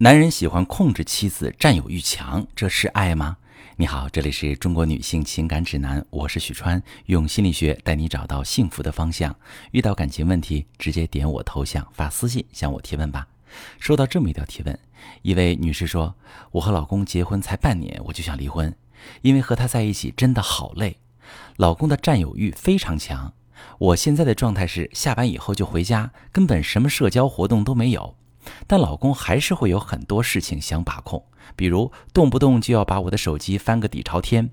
男人喜欢控制妻子，占有欲强，这是爱吗？你好，这里是中国女性情感指南，我是许川，用心理学带你找到幸福的方向。遇到感情问题，直接点我头像发私信向我提问吧。收到这么一条提问，一位女士说：“我和老公结婚才半年，我就想离婚，因为和他在一起真的好累，老公的占有欲非常强。我现在的状态是下班以后就回家，根本什么社交活动都没有。”但老公还是会有很多事情想把控，比如动不动就要把我的手机翻个底朝天。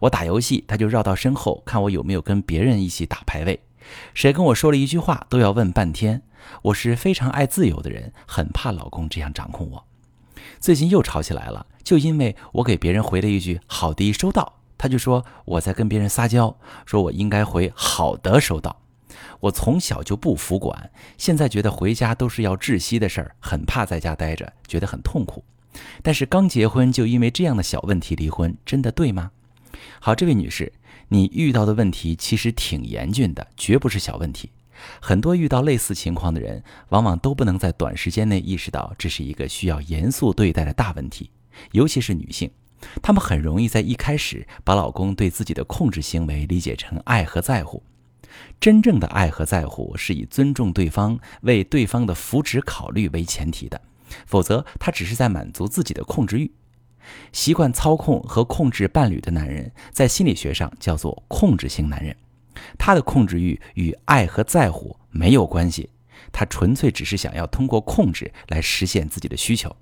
我打游戏，他就绕到身后看我有没有跟别人一起打排位。谁跟我说了一句话，都要问半天。我是非常爱自由的人，很怕老公这样掌控我。最近又吵起来了，就因为我给别人回了一句“好的，收到”，他就说我在跟别人撒娇，说我应该回“好的，收到”。我从小就不服管，现在觉得回家都是要窒息的事儿，很怕在家待着，觉得很痛苦。但是刚结婚就因为这样的小问题离婚，真的对吗？好，这位女士，你遇到的问题其实挺严峻的，绝不是小问题。很多遇到类似情况的人，往往都不能在短时间内意识到这是一个需要严肃对待的大问题，尤其是女性，她们很容易在一开始把老公对自己的控制行为理解成爱和在乎。真正的爱和在乎是以尊重对方、为对方的福祉考虑为前提的，否则他只是在满足自己的控制欲。习惯操控和控制伴侣的男人，在心理学上叫做控制型男人。他的控制欲与爱和在乎没有关系，他纯粹只是想要通过控制来实现自己的需求。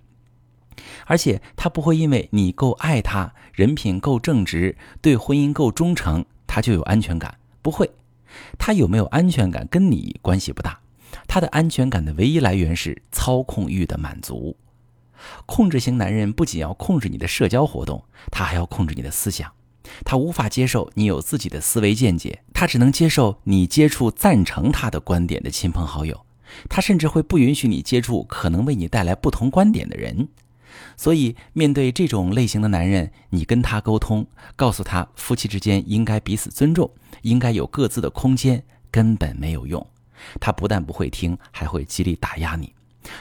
而且他不会因为你够爱他、人品够正直、对婚姻够忠诚，他就有安全感，不会。他有没有安全感跟你关系不大，他的安全感的唯一来源是操控欲的满足。控制型男人不仅要控制你的社交活动，他还要控制你的思想。他无法接受你有自己的思维见解，他只能接受你接触赞成他的观点的亲朋好友。他甚至会不允许你接触可能为你带来不同观点的人。所以，面对这种类型的男人，你跟他沟通，告诉他夫妻之间应该彼此尊重，应该有各自的空间，根本没有用。他不但不会听，还会极力打压你。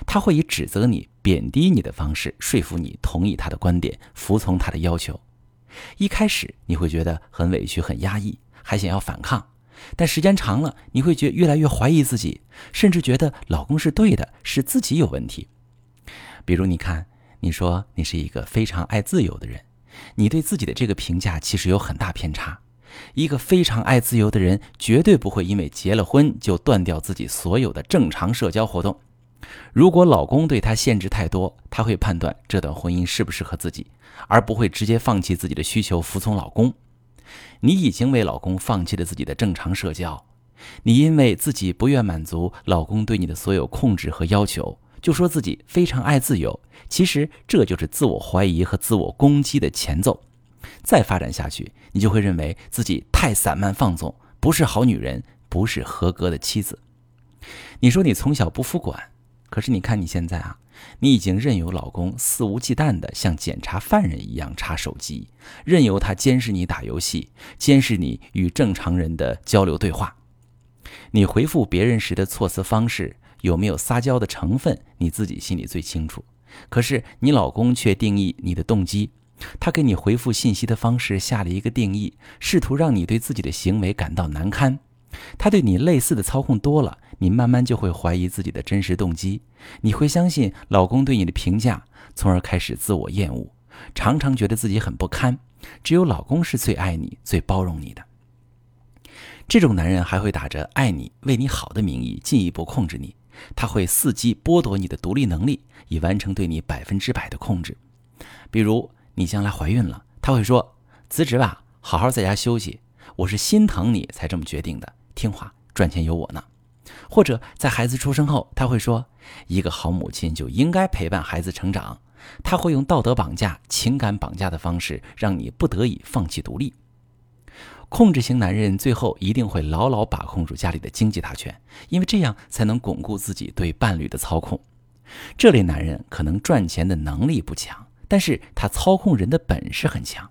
他会以指责你、贬低你的方式说服你同意他的观点，服从他的要求。一开始你会觉得很委屈、很压抑，还想要反抗，但时间长了，你会觉越来越怀疑自己，甚至觉得老公是对的，是自己有问题。比如，你看。你说你是一个非常爱自由的人，你对自己的这个评价其实有很大偏差。一个非常爱自由的人，绝对不会因为结了婚就断掉自己所有的正常社交活动。如果老公对他限制太多，他会判断这段婚姻适不适合自己，而不会直接放弃自己的需求服从老公。你已经为老公放弃了自己的正常社交，你因为自己不愿满足老公对你的所有控制和要求。就说自己非常爱自由，其实这就是自我怀疑和自我攻击的前奏。再发展下去，你就会认为自己太散漫放纵，不是好女人，不是合格的妻子。你说你从小不服管，可是你看你现在啊，你已经任由老公肆无忌惮的像检查犯人一样查手机，任由他监视你打游戏，监视你与正常人的交流对话，你回复别人时的措辞方式。有没有撒娇的成分，你自己心里最清楚。可是你老公却定义你的动机，他给你回复信息的方式下了一个定义，试图让你对自己的行为感到难堪。他对你类似的操控多了，你慢慢就会怀疑自己的真实动机。你会相信老公对你的评价，从而开始自我厌恶，常常觉得自己很不堪。只有老公是最爱你、最包容你的。这种男人还会打着爱你、为你好的名义，进一步控制你。他会伺机剥夺你的独立能力，以完成对你百分之百的控制。比如你将来怀孕了，他会说：“辞职吧，好好在家休息。我是心疼你才这么决定的，听话，赚钱有我呢。”或者在孩子出生后，他会说：“一个好母亲就应该陪伴孩子成长。”他会用道德绑架、情感绑架的方式，让你不得已放弃独立。控制型男人最后一定会牢牢把控住家里的经济大权，因为这样才能巩固自己对伴侣的操控。这类男人可能赚钱的能力不强，但是他操控人的本事很强。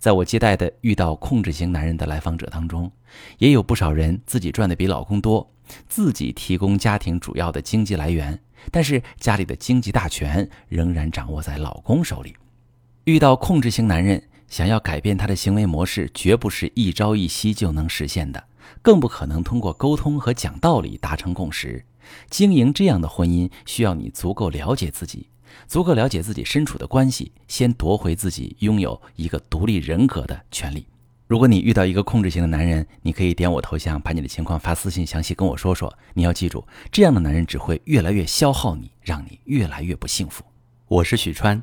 在我接待的遇到控制型男人的来访者当中，也有不少人自己赚的比老公多，自己提供家庭主要的经济来源，但是家里的经济大权仍然掌握在老公手里。遇到控制型男人，想要改变他的行为模式，绝不是一朝一夕就能实现的，更不可能通过沟通和讲道理达成共识。经营这样的婚姻，需要你足够了解自己，足够了解自己身处的关系，先夺回自己拥有一个独立人格的权利。如果你遇到一个控制型的男人，你可以点我头像，把你的情况发私信，详细跟我说说。你要记住，这样的男人只会越来越消耗你，让你越来越不幸福。我是许川，